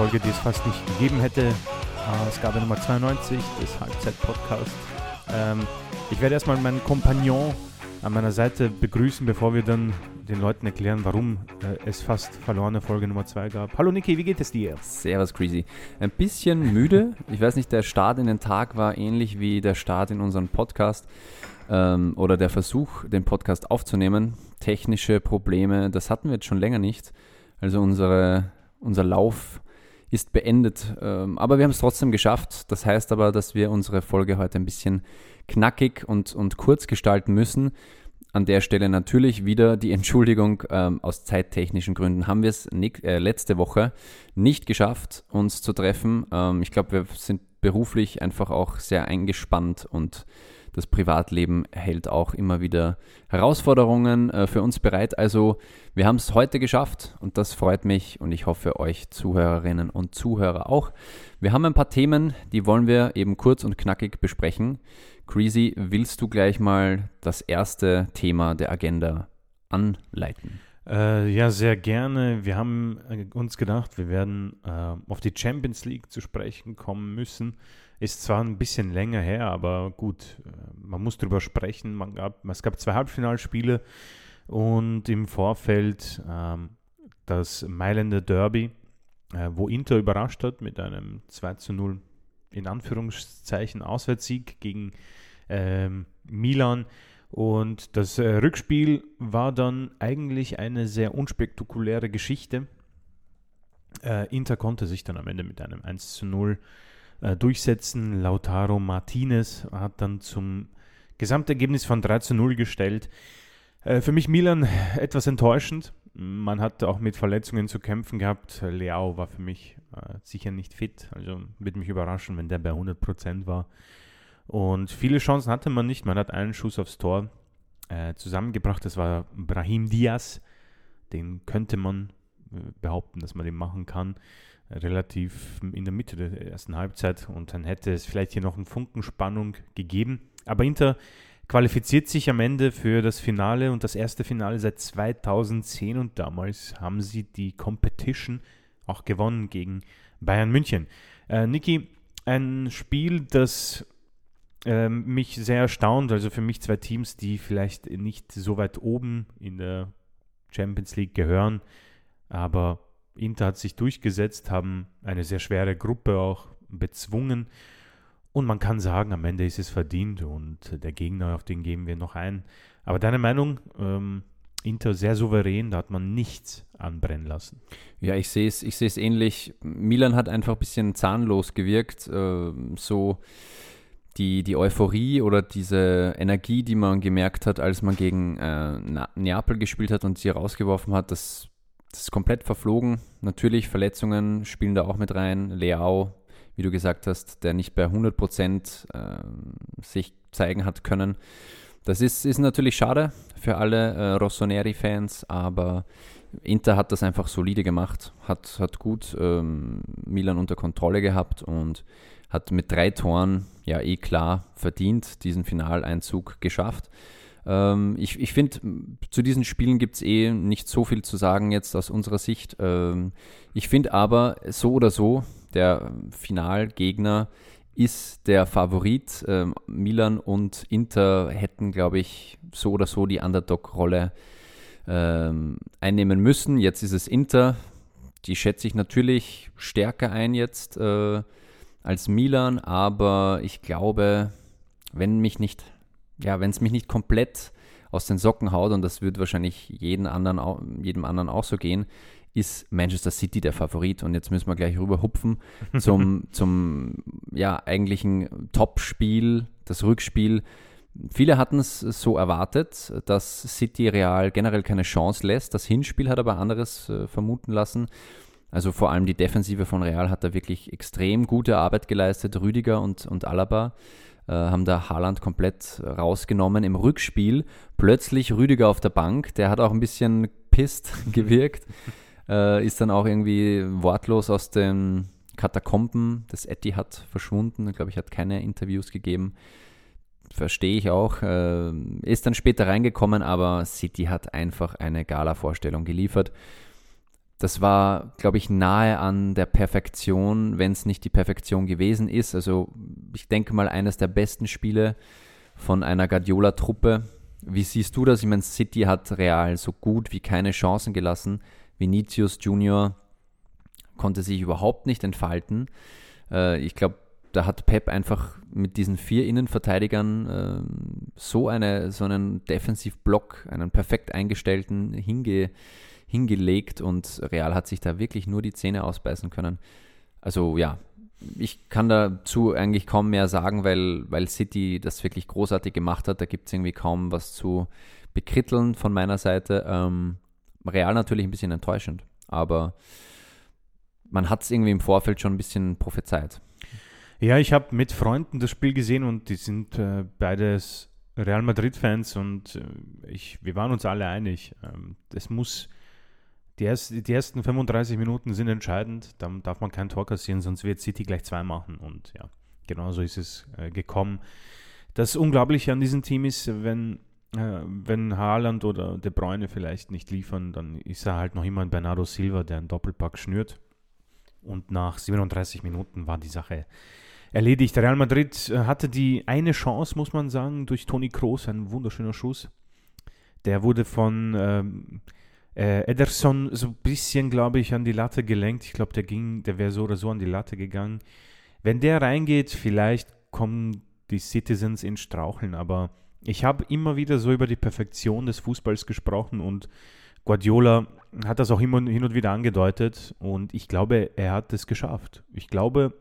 Folge, die es fast nicht gegeben hätte. Ausgabe Nummer 92 des Halbzeit-Podcasts. Ähm, ich werde erstmal meinen Kompagnon an meiner Seite begrüßen, bevor wir dann den Leuten erklären, warum äh, es fast verlorene Folge Nummer 2 gab. Hallo Niki, wie geht es dir? Servus Crazy. Ein bisschen müde. Ich weiß nicht, der Start in den Tag war ähnlich wie der Start in unseren Podcast ähm, oder der Versuch, den Podcast aufzunehmen. Technische Probleme, das hatten wir jetzt schon länger nicht. Also unsere, unser Lauf ist beendet. Ähm, aber wir haben es trotzdem geschafft. Das heißt aber, dass wir unsere Folge heute ein bisschen knackig und, und kurz gestalten müssen. An der Stelle natürlich wieder die Entschuldigung, ähm, aus zeittechnischen Gründen haben wir es äh, letzte Woche nicht geschafft, uns zu treffen. Ähm, ich glaube, wir sind beruflich einfach auch sehr eingespannt und das Privatleben hält auch immer wieder Herausforderungen äh, für uns bereit. Also wir haben es heute geschafft und das freut mich und ich hoffe euch Zuhörerinnen und Zuhörer auch. Wir haben ein paar Themen, die wollen wir eben kurz und knackig besprechen. Creasy, willst du gleich mal das erste Thema der Agenda anleiten? Äh, ja, sehr gerne. Wir haben äh, uns gedacht, wir werden äh, auf die Champions League zu sprechen kommen müssen. Ist zwar ein bisschen länger her, aber gut, äh, man muss drüber sprechen. Man gab, es gab zwei Halbfinalspiele und im Vorfeld ähm, das Mailänder Derby, äh, wo Inter überrascht hat mit einem 2 zu 0 in Anführungszeichen Auswärtssieg gegen ähm, Milan. Und das äh, Rückspiel war dann eigentlich eine sehr unspektakuläre Geschichte. Äh, Inter konnte sich dann am Ende mit einem 1 zu 0 äh, durchsetzen. Lautaro Martinez hat dann zum Gesamtergebnis von 3 zu 0 gestellt. Äh, für mich Milan etwas enttäuschend. Man hat auch mit Verletzungen zu kämpfen gehabt. Leao war für mich äh, sicher nicht fit. Also würde mich überraschen, wenn der bei 100% war. Und viele Chancen hatte man nicht. Man hat einen Schuss aufs Tor äh, zusammengebracht. Das war Brahim Diaz. Den könnte man behaupten, dass man den machen kann relativ in der Mitte der ersten Halbzeit und dann hätte es vielleicht hier noch einen Funken Spannung gegeben. Aber Inter qualifiziert sich am Ende für das Finale und das erste Finale seit 2010 und damals haben sie die Competition auch gewonnen gegen Bayern München. Äh, Niki, ein Spiel, das äh, mich sehr erstaunt, also für mich zwei Teams, die vielleicht nicht so weit oben in der Champions League gehören, aber Inter hat sich durchgesetzt, haben eine sehr schwere Gruppe auch bezwungen. Und man kann sagen, am Ende ist es verdient und der Gegner, auf den gehen wir noch ein. Aber deine Meinung, ähm, Inter sehr souverän, da hat man nichts anbrennen lassen. Ja, ich sehe es ich ähnlich. Milan hat einfach ein bisschen zahnlos gewirkt. Äh, so die, die Euphorie oder diese Energie, die man gemerkt hat, als man gegen äh, Neapel gespielt hat und sie rausgeworfen hat, das das ist komplett verflogen. Natürlich, Verletzungen spielen da auch mit rein. Leao, wie du gesagt hast, der nicht bei 100 Prozent äh, sich zeigen hat können. Das ist, ist natürlich schade für alle äh, Rossoneri-Fans, aber Inter hat das einfach solide gemacht, hat, hat gut ähm, Milan unter Kontrolle gehabt und hat mit drei Toren ja eh klar verdient diesen Finaleinzug geschafft. Ähm, ich ich finde, zu diesen Spielen gibt es eh nicht so viel zu sagen jetzt aus unserer Sicht. Ähm, ich finde aber, so oder so, der Finalgegner ist der Favorit. Ähm, Milan und Inter hätten, glaube ich, so oder so die Underdog-Rolle ähm, einnehmen müssen. Jetzt ist es Inter. Die schätze ich natürlich stärker ein jetzt äh, als Milan, aber ich glaube, wenn mich nicht ja, wenn es mich nicht komplett aus den Socken haut, und das wird wahrscheinlich jeden anderen, jedem anderen auch so gehen, ist Manchester City der Favorit. Und jetzt müssen wir gleich rüber hupfen zum, zum ja, eigentlichen Top-Spiel, das Rückspiel. Viele hatten es so erwartet, dass City Real generell keine Chance lässt. Das Hinspiel hat aber anderes äh, vermuten lassen. Also vor allem die Defensive von Real hat da wirklich extrem gute Arbeit geleistet. Rüdiger und, und Alaba haben da Haaland komplett rausgenommen im Rückspiel. Plötzlich Rüdiger auf der Bank, der hat auch ein bisschen pisst gewirkt, äh, ist dann auch irgendwie wortlos aus den Katakomben des Etihad verschwunden. Glaube, ich hat keine Interviews gegeben. Verstehe ich auch. Äh, ist dann später reingekommen, aber City hat einfach eine Gala-Vorstellung geliefert. Das war, glaube ich, nahe an der Perfektion, wenn es nicht die Perfektion gewesen ist. Also ich denke mal, eines der besten Spiele von einer Guardiola-Truppe. Wie siehst du das? Ich meine, City hat Real so gut wie keine Chancen gelassen. Vinicius Junior konnte sich überhaupt nicht entfalten. Äh, ich glaube, da hat Pep einfach mit diesen vier Innenverteidigern äh, so, eine, so einen Defensivblock, einen perfekt eingestellten hinge, hingelegt und Real hat sich da wirklich nur die Zähne ausbeißen können. Also ja, ich kann dazu eigentlich kaum mehr sagen, weil, weil City das wirklich großartig gemacht hat. Da gibt es irgendwie kaum was zu bekritteln von meiner Seite. Ähm, Real natürlich ein bisschen enttäuschend, aber man hat es irgendwie im Vorfeld schon ein bisschen prophezeit. Ja, ich habe mit Freunden das Spiel gesehen und die sind äh, beides Real Madrid-Fans und äh, ich, wir waren uns alle einig. Ähm, es muss, die, erst, die, ersten 35 Minuten sind entscheidend, dann darf man kein Tor kassieren, sonst wird City gleich zwei machen und ja, genau so ist es äh, gekommen. Das Unglaubliche an diesem Team ist, wenn, äh, wenn Haaland oder De Bruyne vielleicht nicht liefern, dann ist er halt noch immer ein Bernardo Silva, der einen Doppelpack schnürt. Und nach 37 Minuten war die Sache erledigt. Real Madrid äh, hatte die eine Chance, muss man sagen, durch Toni Kroos, ein wunderschöner Schuss. Der wurde von ähm, äh, Ederson so ein bisschen, glaube ich, an die Latte gelenkt. Ich glaube, der ging, der wäre so oder so an die Latte gegangen. Wenn der reingeht, vielleicht kommen die Citizens ins Straucheln, aber ich habe immer wieder so über die Perfektion des Fußballs gesprochen und Guardiola hat das auch immer hin und wieder angedeutet und ich glaube, er hat es geschafft. Ich glaube,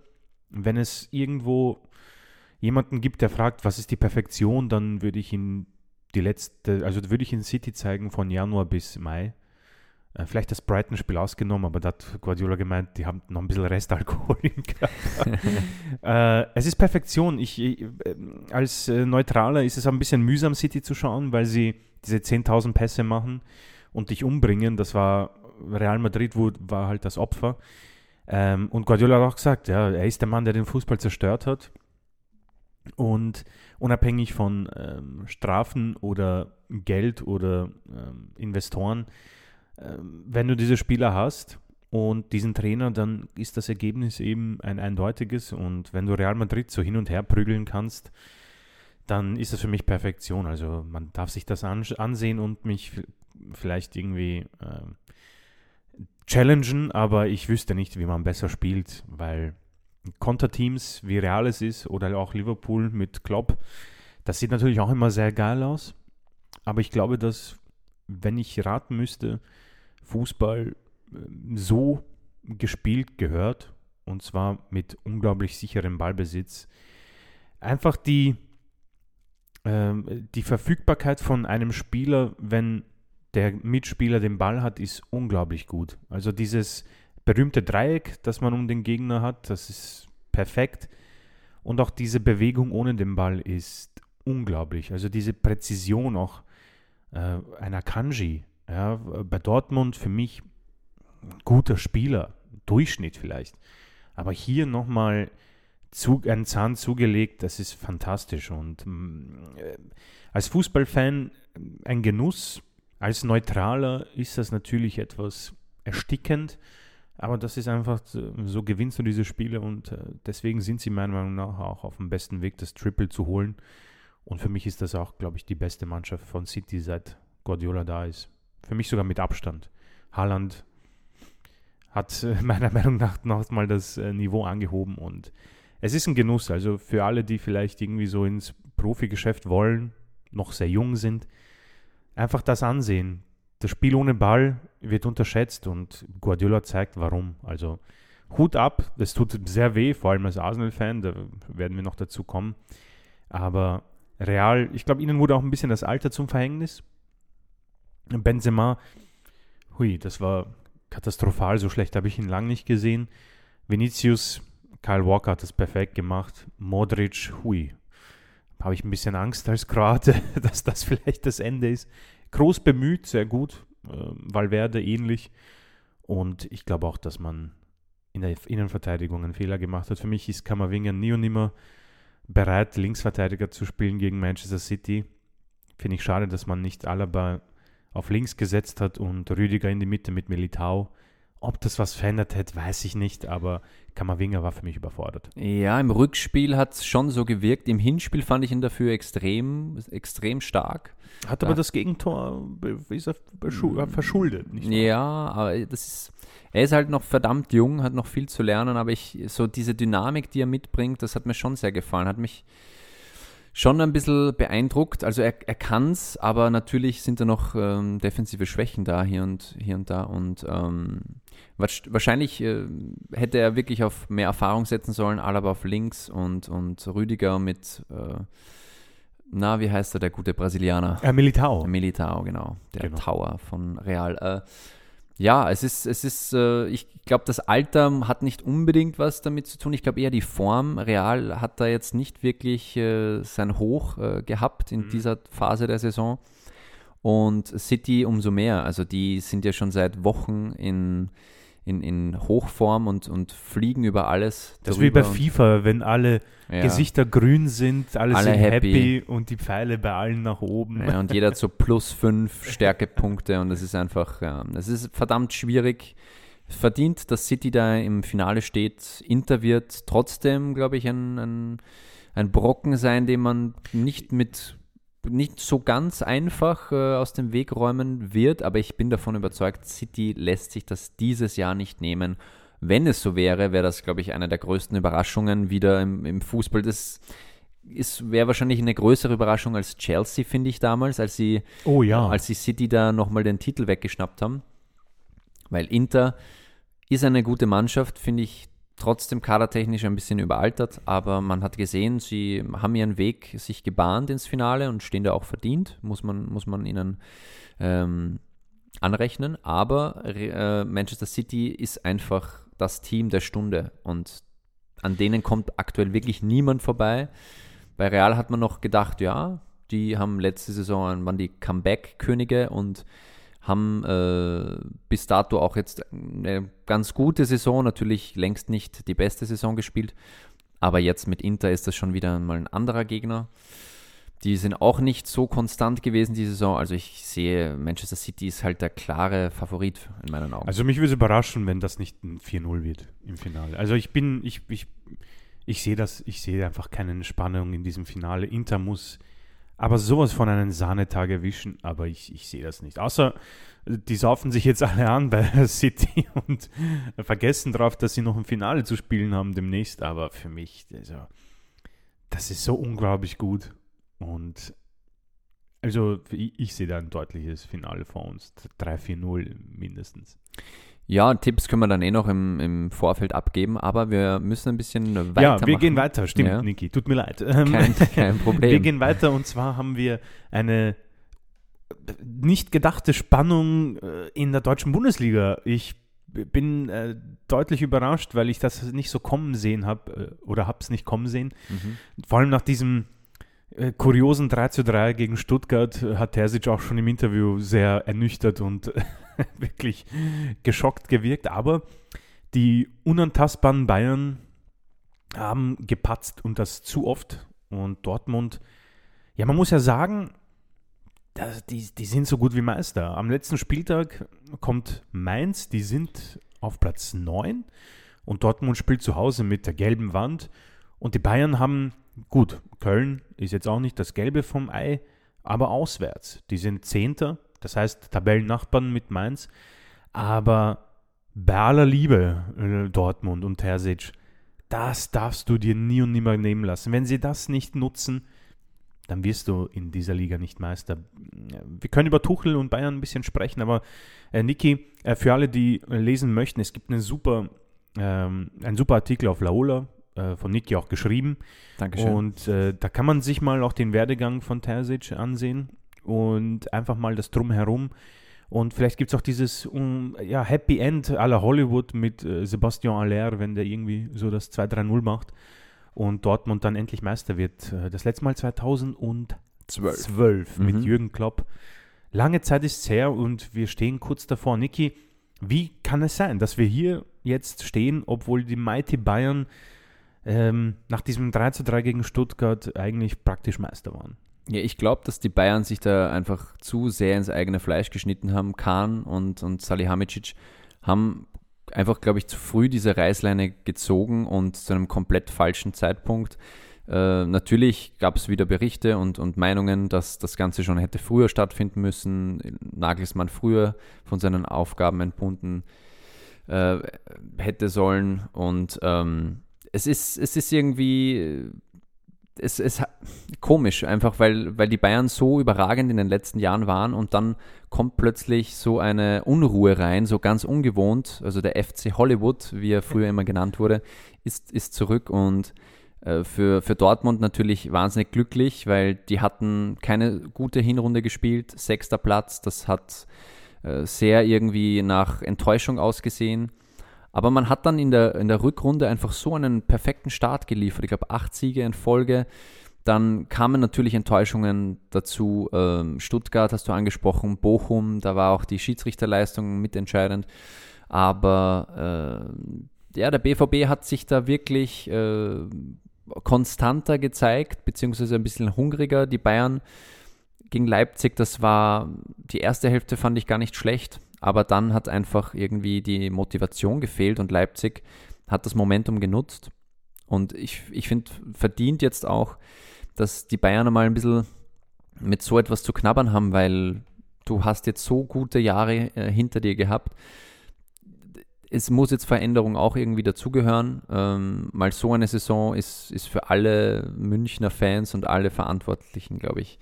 wenn es irgendwo jemanden gibt, der fragt, was ist die Perfektion, dann würde ich ihn die letzte, also würde ich ihn City zeigen von Januar bis Mai. Äh, vielleicht das Brighton-Spiel ausgenommen, aber da hat Guardiola gemeint, die haben noch ein bisschen Restalkohol im Körper. äh, es ist Perfektion. Ich, ich äh, als äh, Neutraler ist es ein bisschen mühsam, City zu schauen, weil sie diese 10.000 Pässe machen und dich umbringen. Das war Real Madrid, wo, war halt das Opfer. Ähm, und Guardiola hat auch gesagt, ja, er ist der Mann, der den Fußball zerstört hat. Und unabhängig von ähm, Strafen oder Geld oder ähm, Investoren, ähm, wenn du diese Spieler hast und diesen Trainer, dann ist das Ergebnis eben ein eindeutiges. Und wenn du Real Madrid so hin und her prügeln kannst, dann ist das für mich Perfektion. Also man darf sich das ansehen und mich vielleicht irgendwie äh, challengen, aber ich wüsste nicht, wie man besser spielt, weil Konterteams, wie Real es ist, oder auch Liverpool mit Klopp, das sieht natürlich auch immer sehr geil aus. Aber ich glaube, dass, wenn ich raten müsste, Fußball ähm, so gespielt gehört, und zwar mit unglaublich sicherem Ballbesitz, einfach die, ähm, die Verfügbarkeit von einem Spieler, wenn der Mitspieler den Ball hat, ist unglaublich gut. Also dieses berühmte Dreieck, das man um den Gegner hat, das ist perfekt. Und auch diese Bewegung ohne den Ball ist unglaublich. Also diese Präzision auch äh, einer Kanji. Ja, bei Dortmund für mich guter Spieler, Durchschnitt vielleicht. Aber hier nochmal zu, einen Zahn zugelegt, das ist fantastisch. Und äh, als Fußballfan ein Genuss, als Neutraler ist das natürlich etwas erstickend, aber das ist einfach, so gewinnst du diese Spiele und äh, deswegen sind sie meiner Meinung nach auch auf dem besten Weg, das Triple zu holen. Und für mich ist das auch, glaube ich, die beste Mannschaft von City, seit Guardiola da ist. Für mich sogar mit Abstand. Haaland hat äh, meiner Meinung nach noch mal das äh, Niveau angehoben und es ist ein Genuss. Also für alle, die vielleicht irgendwie so ins Profigeschäft wollen, noch sehr jung sind, einfach das ansehen. Das Spiel ohne Ball wird unterschätzt und Guardiola zeigt warum. Also Hut ab, das tut sehr weh, vor allem als Arsenal-Fan, da werden wir noch dazu kommen. Aber Real, ich glaube, ihnen wurde auch ein bisschen das Alter zum Verhängnis. Benzema, hui, das war katastrophal, so schlecht habe ich ihn lang nicht gesehen. Vinicius, Kyle Walker hat das perfekt gemacht. Modric, hui, habe ich ein bisschen Angst als Kroate, dass das vielleicht das Ende ist. Groß bemüht, sehr gut. Äh, Valverde ähnlich. Und ich glaube auch, dass man in der Innenverteidigung einen Fehler gemacht hat. Für mich ist Kammerwinger nie und nimmer bereit, Linksverteidiger zu spielen gegen Manchester City. Finde ich schade, dass man nicht Alaba auf links gesetzt hat und Rüdiger in die Mitte mit Militao. Ob das was verändert hätte, weiß ich nicht, aber Kammerwinger war für mich überfordert. Ja, im Rückspiel hat es schon so gewirkt. Im Hinspiel fand ich ihn dafür extrem, extrem stark. Hat aber das Gegentor er verschuldet. Nicht ja, aber das ist, er ist halt noch verdammt jung, hat noch viel zu lernen, aber ich, so diese Dynamik, die er mitbringt, das hat mir schon sehr gefallen, hat mich schon ein bisschen beeindruckt. Also er, er kann es, aber natürlich sind da noch ähm, defensive Schwächen da hier und hier und da. Und ähm, wahrscheinlich äh, hätte er wirklich auf mehr Erfahrung setzen sollen, Alaba auf links und, und Rüdiger mit, äh, na, wie heißt er, der gute Brasilianer? Äh, Militao. Militao, genau. Der genau. Tower von Real. Äh, ja, es ist, es ist, äh, ich glaube, das Alter hat nicht unbedingt was damit zu tun. Ich glaube eher die Form. Real hat da jetzt nicht wirklich äh, sein Hoch äh, gehabt in mhm. dieser Phase der Saison. Und City umso mehr. Also die sind ja schon seit Wochen in, in, in Hochform und, und fliegen über alles. Das ist wie bei FIFA, wenn alle ja. Gesichter grün sind, alle, alle sind happy. happy. und die Pfeile bei allen nach oben. Ja, und jeder hat so plus fünf Stärkepunkte und das ist einfach, ja, das ist verdammt schwierig. Verdient, dass City da im Finale steht. Inter wird trotzdem, glaube ich, ein, ein, ein Brocken sein, den man nicht mit nicht so ganz einfach äh, aus dem Weg räumen wird, aber ich bin davon überzeugt, City lässt sich das dieses Jahr nicht nehmen. Wenn es so wäre, wäre das, glaube ich, eine der größten Überraschungen wieder im, im Fußball. Das wäre wahrscheinlich eine größere Überraschung als Chelsea, finde ich damals, als sie, oh, ja. als sie City da nochmal den Titel weggeschnappt haben. Weil Inter ist eine gute Mannschaft, finde ich trotzdem kadertechnisch ein bisschen überaltert, aber man hat gesehen, sie haben ihren Weg sich gebahnt ins Finale und stehen da auch verdient, muss man, muss man ihnen ähm, anrechnen. Aber äh, Manchester City ist einfach das Team der Stunde und an denen kommt aktuell wirklich niemand vorbei. Bei Real hat man noch gedacht, ja, die haben letzte Saison, waren die Comeback-Könige und haben äh, bis dato auch jetzt eine ganz gute Saison, natürlich längst nicht die beste Saison gespielt, aber jetzt mit Inter ist das schon wieder mal ein anderer Gegner. Die sind auch nicht so konstant gewesen die Saison. Also ich sehe, Manchester City ist halt der klare Favorit in meinen Augen. Also mich würde es überraschen, wenn das nicht ein 4-0 wird im Finale. Also ich bin, ich, ich, ich sehe das, ich sehe einfach keine Spannung in diesem Finale. Inter muss aber sowas von einen Sahnetag erwischen, aber ich, ich sehe das nicht. Außer die saufen sich jetzt alle an bei City und vergessen drauf, dass sie noch ein Finale zu spielen haben demnächst. Aber für mich, also, das ist so unglaublich gut. Und also ich, ich sehe da ein deutliches Finale vor uns. 3-4-0 mindestens. Ja, Tipps können wir dann eh noch im, im Vorfeld abgeben, aber wir müssen ein bisschen weiter. Ja, wir gehen weiter, stimmt, ja. Niki, tut mir leid. Ähm, kein, kein Problem. Wir gehen weiter und zwar haben wir eine nicht gedachte Spannung äh, in der deutschen Bundesliga. Ich bin äh, deutlich überrascht, weil ich das nicht so kommen sehen habe äh, oder habe es nicht kommen sehen. Mhm. Vor allem nach diesem kuriosen 3 zu 3 gegen Stuttgart hat Terzic auch schon im Interview sehr ernüchtert und wirklich geschockt gewirkt, aber die unantastbaren Bayern haben gepatzt und das zu oft. Und Dortmund, ja, man muss ja sagen, das, die, die sind so gut wie Meister. Am letzten Spieltag kommt Mainz, die sind auf Platz 9 und Dortmund spielt zu Hause mit der gelben Wand. Und die Bayern haben, gut, Köln ist jetzt auch nicht das Gelbe vom Ei, aber auswärts. Die sind Zehnter das heißt, Tabellennachbarn mit Mainz. Aber bei aller Liebe, äh, Dortmund und Terzic, das darfst du dir nie und nimmer nehmen lassen. Wenn sie das nicht nutzen, dann wirst du in dieser Liga nicht Meister. Wir können über Tuchel und Bayern ein bisschen sprechen, aber äh, Niki, äh, für alle, die lesen möchten, es gibt eine super, ähm, einen super Artikel auf Laola, äh, von Niki auch geschrieben. Dankeschön. Und äh, da kann man sich mal auch den Werdegang von Terzic ansehen und einfach mal das Drumherum. Und vielleicht gibt es auch dieses um, ja, Happy End la Hollywood mit äh, Sebastian Aller, wenn der irgendwie so das 2-3-0 macht und Dortmund dann endlich Meister wird. Äh, das letzte Mal 2012 12 mit mhm. Jürgen Klopp. Lange Zeit ist es her und wir stehen kurz davor. Niki, wie kann es sein, dass wir hier jetzt stehen, obwohl die Mighty Bayern ähm, nach diesem 3 3 gegen Stuttgart eigentlich praktisch Meister waren? Ja, ich glaube, dass die Bayern sich da einfach zu sehr ins eigene Fleisch geschnitten haben. Kahn und, und Salihamidzic haben einfach, glaube ich, zu früh diese Reißleine gezogen und zu einem komplett falschen Zeitpunkt. Äh, natürlich gab es wieder Berichte und, und Meinungen, dass das Ganze schon hätte früher stattfinden müssen, Nagelsmann früher von seinen Aufgaben entbunden äh, hätte sollen. Und ähm, es, ist, es ist irgendwie es ist komisch, einfach weil, weil die Bayern so überragend in den letzten Jahren waren und dann kommt plötzlich so eine Unruhe rein, so ganz ungewohnt. Also der FC Hollywood, wie er früher immer genannt wurde, ist, ist zurück und äh, für, für Dortmund natürlich wahnsinnig glücklich, weil die hatten keine gute Hinrunde gespielt, sechster Platz, das hat äh, sehr irgendwie nach Enttäuschung ausgesehen. Aber man hat dann in der, in der Rückrunde einfach so einen perfekten Start geliefert. Ich glaube, acht Siege in Folge. Dann kamen natürlich Enttäuschungen dazu. Ähm, Stuttgart hast du angesprochen, Bochum, da war auch die Schiedsrichterleistung mitentscheidend. Aber äh, ja, der BVB hat sich da wirklich äh, konstanter gezeigt, beziehungsweise ein bisschen hungriger. Die Bayern gegen Leipzig, das war die erste Hälfte fand ich gar nicht schlecht, aber dann hat einfach irgendwie die Motivation gefehlt und Leipzig hat das Momentum genutzt. Und ich, ich finde, verdient jetzt auch, dass die Bayern mal ein bisschen mit so etwas zu knabbern haben, weil du hast jetzt so gute Jahre äh, hinter dir gehabt. Es muss jetzt Veränderung auch irgendwie dazugehören. Ähm, mal so eine Saison ist, ist für alle Münchner Fans und alle Verantwortlichen, glaube ich,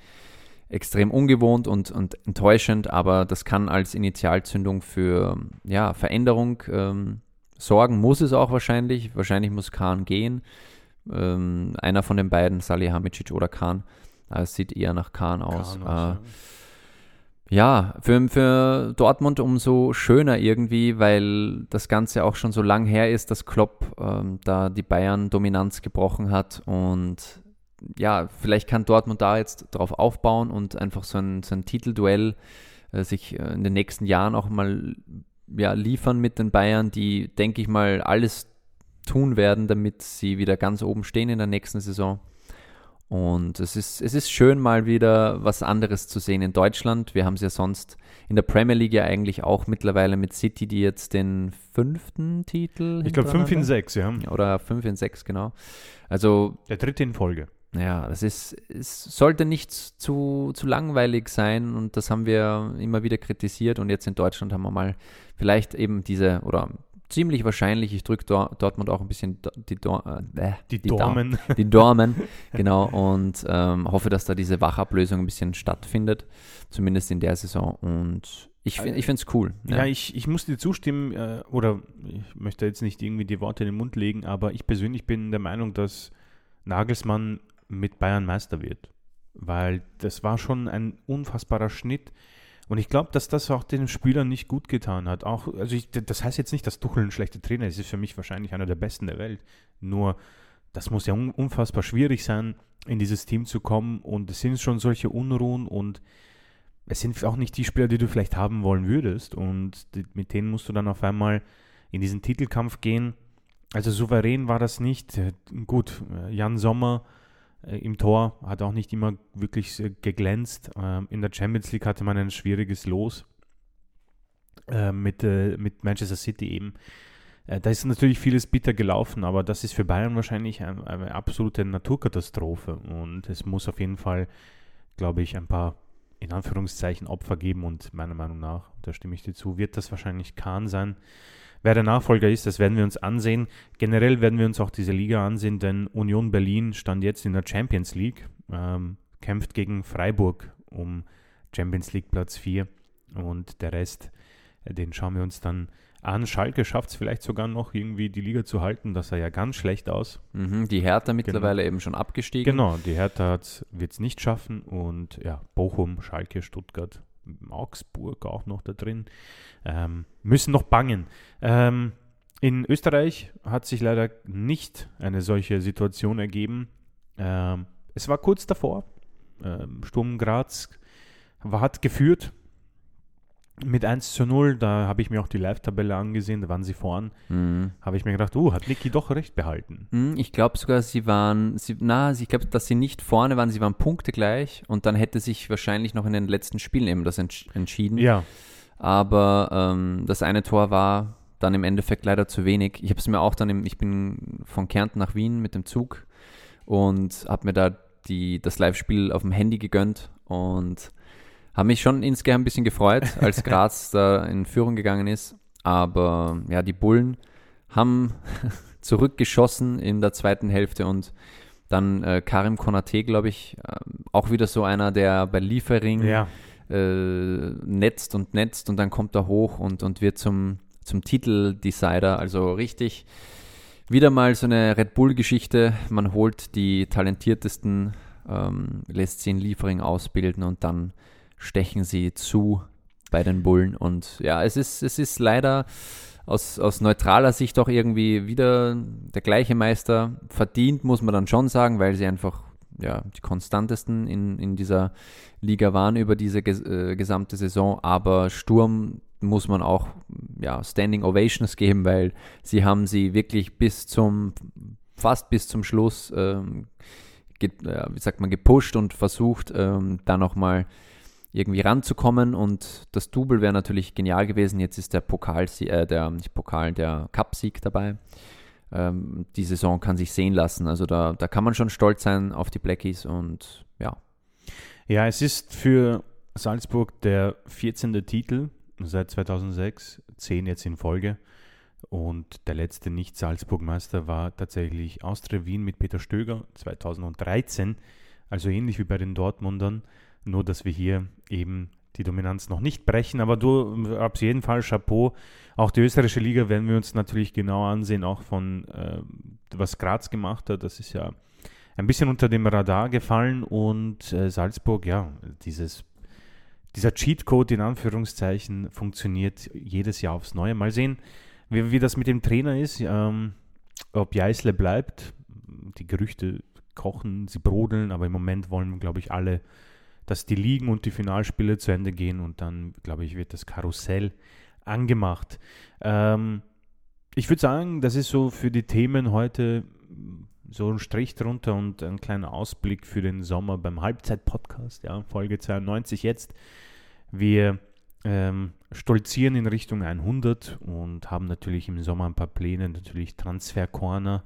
extrem ungewohnt und, und enttäuschend, aber das kann als Initialzündung für ja, Veränderung ähm, sorgen. Muss es auch wahrscheinlich. Wahrscheinlich muss Kahn gehen. Ähm, einer von den beiden, Salihamidzic oder Kahn. Äh, es sieht eher nach Kahn aus. Kahn äh, ja, für, für Dortmund umso schöner irgendwie, weil das Ganze auch schon so lang her ist, dass Klopp ähm, da die Bayern-Dominanz gebrochen hat und ja, vielleicht kann Dortmund da jetzt drauf aufbauen und einfach so ein, so ein Titelduell äh, sich äh, in den nächsten Jahren auch mal ja, liefern mit den Bayern, die, denke ich mal, alles tun werden, damit sie wieder ganz oben stehen in der nächsten Saison. Und es ist, es ist schön, mal wieder was anderes zu sehen in Deutschland. Wir haben es ja sonst in der Premier League ja eigentlich auch mittlerweile mit City, die jetzt den fünften Titel. Ich glaube, fünf in sechs, ja. Oder fünf in sechs, genau. Also. Der dritte in Folge. Ja, das ist, es sollte nicht zu, zu langweilig sein und das haben wir immer wieder kritisiert und jetzt in Deutschland haben wir mal vielleicht eben diese, oder ziemlich wahrscheinlich, ich drücke Dortmund auch ein bisschen die, Dor äh, die, die Dormen. Da die Dormen, genau, und ähm, hoffe, dass da diese Wachablösung ein bisschen stattfindet, zumindest in der Saison und ich, finde es cool. Ja, ja ich, ich muss dir zustimmen, äh, oder ich möchte jetzt nicht irgendwie die Worte in den Mund legen, aber ich persönlich bin der Meinung, dass Nagelsmann mit Bayern Meister wird. Weil das war schon ein unfassbarer Schnitt. Und ich glaube, dass das auch den Spielern nicht gut getan hat. Auch, also ich, das heißt jetzt nicht, dass Tuchel ein schlechter Trainer ist. ist für mich wahrscheinlich einer der besten der Welt. Nur, das muss ja un unfassbar schwierig sein, in dieses Team zu kommen. Und es sind schon solche Unruhen und es sind auch nicht die Spieler, die du vielleicht haben wollen würdest. Und mit denen musst du dann auf einmal in diesen Titelkampf gehen. Also souverän war das nicht. Gut, Jan Sommer äh, im Tor, hat auch nicht immer wirklich äh, geglänzt. Ähm, in der Champions League hatte man ein schwieriges Los äh, mit, mit Manchester City eben. Da ist natürlich vieles bitter gelaufen, aber das ist für Bayern wahrscheinlich eine, eine absolute Naturkatastrophe. Und es muss auf jeden Fall, glaube ich, ein paar in Anführungszeichen Opfer geben. Und meiner Meinung nach, da stimme ich dir zu, wird das wahrscheinlich Kahn sein. Wer der Nachfolger ist, das werden wir uns ansehen. Generell werden wir uns auch diese Liga ansehen, denn Union Berlin stand jetzt in der Champions League, ähm, kämpft gegen Freiburg um Champions League Platz 4 und der Rest, äh, den schauen wir uns dann an. Schalke schafft es vielleicht sogar noch irgendwie die Liga zu halten, das sah ja ganz schlecht aus. Mhm, die Hertha mittlerweile genau. eben schon abgestiegen. Genau, die Hertha wird es nicht schaffen und ja, Bochum, Schalke, Stuttgart Augsburg auch noch da drin, ähm, müssen noch bangen. Ähm, in Österreich hat sich leider nicht eine solche Situation ergeben. Ähm, es war kurz davor. Ähm, Sturm Graz hat geführt mit 1 zu 0, da habe ich mir auch die Live-Tabelle angesehen, da waren sie vorn. Mhm. Habe ich mir gedacht, oh, hat Niki doch recht behalten. Mhm, ich glaube sogar, sie waren, sie, na, ich glaube, dass sie nicht vorne waren, sie waren punktegleich und dann hätte sich wahrscheinlich noch in den letzten Spielen eben das entsch entschieden. Ja. Aber ähm, das eine Tor war dann im Endeffekt leider zu wenig. Ich habe es mir auch dann, im, ich bin von Kärnten nach Wien mit dem Zug und habe mir da die, das Live-Spiel auf dem Handy gegönnt und habe mich schon insgeheim ein bisschen gefreut, als Graz da in Führung gegangen ist. Aber ja, die Bullen haben zurückgeschossen in der zweiten Hälfte und dann äh, Karim Konate, glaube ich, äh, auch wieder so einer, der bei Liefering Ja, äh, netzt und netzt und dann kommt er hoch und, und wird zum, zum Titeldecider. Also richtig wieder mal so eine Red Bull-Geschichte. Man holt die talentiertesten, ähm, lässt sie in Liefering ausbilden und dann stechen sie zu bei den Bullen. Und ja, es ist, es ist leider aus, aus neutraler Sicht auch irgendwie wieder der gleiche Meister. Verdient, muss man dann schon sagen, weil sie einfach ja, die konstantesten in, in dieser Liga waren über diese ges äh, gesamte Saison. Aber Sturm muss man auch ja, Standing Ovations geben, weil sie haben sie wirklich bis zum, fast bis zum Schluss, ähm, äh, wie sagt man, gepusht und versucht, ähm, da nochmal irgendwie ranzukommen und das Double wäre natürlich genial gewesen. Jetzt ist der Pokal, äh, der nicht Pokal, der Cup-Sieg dabei. Ähm, die Saison kann sich sehen lassen. Also da, da kann man schon stolz sein auf die Blackies und ja. Ja, es ist für Salzburg der 14. Titel seit 2006, 10 jetzt in Folge. Und der letzte Nicht-Salzburg-Meister war tatsächlich Austria Wien mit Peter Stöger 2013. Also ähnlich wie bei den Dortmundern, nur dass wir hier eben die Dominanz noch nicht brechen. Aber du, auf jeden Fall Chapeau. Auch die österreichische Liga werden wir uns natürlich genau ansehen, auch von äh, was Graz gemacht hat. Das ist ja ein bisschen unter dem Radar gefallen und äh, Salzburg, ja, dieses, dieser Cheatcode in Anführungszeichen funktioniert jedes Jahr aufs Neue. Mal sehen, wie, wie das mit dem Trainer ist, ähm, ob Jeißle bleibt. Die Gerüchte kochen, sie brodeln, aber im Moment wollen, glaube ich, alle, dass die Ligen und die Finalspiele zu Ende gehen und dann, glaube ich, wird das Karussell angemacht. Ähm, ich würde sagen, das ist so für die Themen heute so ein Strich drunter und ein kleiner Ausblick für den Sommer beim Halbzeit-Podcast, ja, Folge 92 jetzt. Wir ähm, stolzieren in Richtung 100 und haben natürlich im Sommer ein paar Pläne, natürlich Transfer-Corner.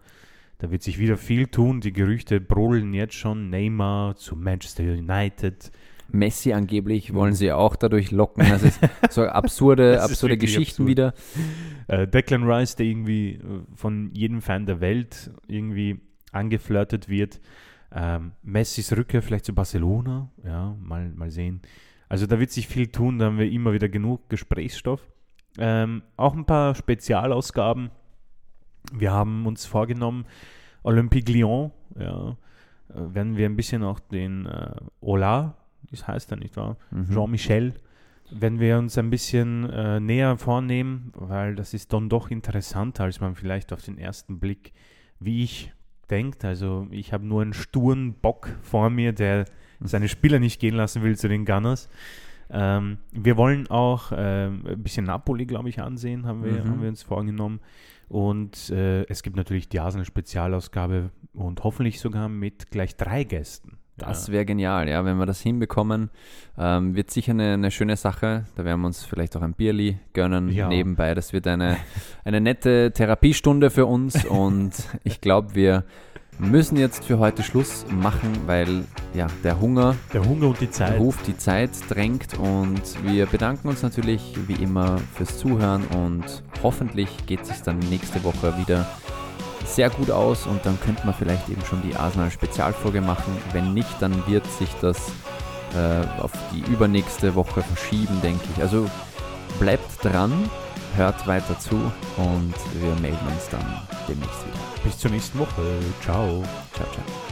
Da wird sich wieder viel tun. Die Gerüchte brodeln jetzt schon. Neymar zu Manchester United. Messi angeblich wollen sie auch dadurch locken. Das ist so absurde, ist absurde Geschichten absurd. wieder. Äh, Declan Rice, der irgendwie äh, von jedem Fan der Welt irgendwie angeflirtet wird. Ähm, Messis Rückkehr vielleicht zu Barcelona. Ja, mal, mal sehen. Also da wird sich viel tun, da haben wir immer wieder genug Gesprächsstoff. Ähm, auch ein paar Spezialausgaben. Wir haben uns vorgenommen, Olympique Lyon, ja, äh, werden wir ein bisschen auch den äh, Ola, das heißt er nicht wahr? Mhm. Jean-Michel, wenn wir uns ein bisschen äh, näher vornehmen, weil das ist dann doch interessanter, als man vielleicht auf den ersten Blick, wie ich denkt. Also ich habe nur einen sturen Bock vor mir, der seine Spieler nicht gehen lassen will zu den Gunners. Ähm, wir wollen auch ähm, ein bisschen Napoli, glaube ich, ansehen, haben wir, Mhm. haben wir uns vorgenommen. Und äh, es gibt natürlich die Arsenal-Spezialausgabe und hoffentlich sogar mit gleich drei Gästen. Das wäre genial, ja, wenn wir das hinbekommen. Ähm, wird sicher eine, eine schöne Sache. Da werden wir uns vielleicht auch ein Bierli gönnen Ja. nebenbei. Das wird eine, eine nette Therapiestunde für uns und ich glaube, wir müssen jetzt für heute Schluss machen, weil ja, der Hunger Der Hunger und die Zeit. ruft, die Zeit drängt und wir bedanken uns natürlich wie immer fürs Zuhören und hoffentlich geht es dann nächste Woche wieder sehr gut aus und dann könnte man vielleicht eben schon die Arsenal-Spezialfolge machen. Wenn nicht, dann wird sich das äh, auf die übernächste Woche verschieben, denke ich. Also bleibt dran, hört weiter zu und wir melden uns dann demnächst wieder. Bis zur nächsten Woche. Ciao. Ciao, ciao.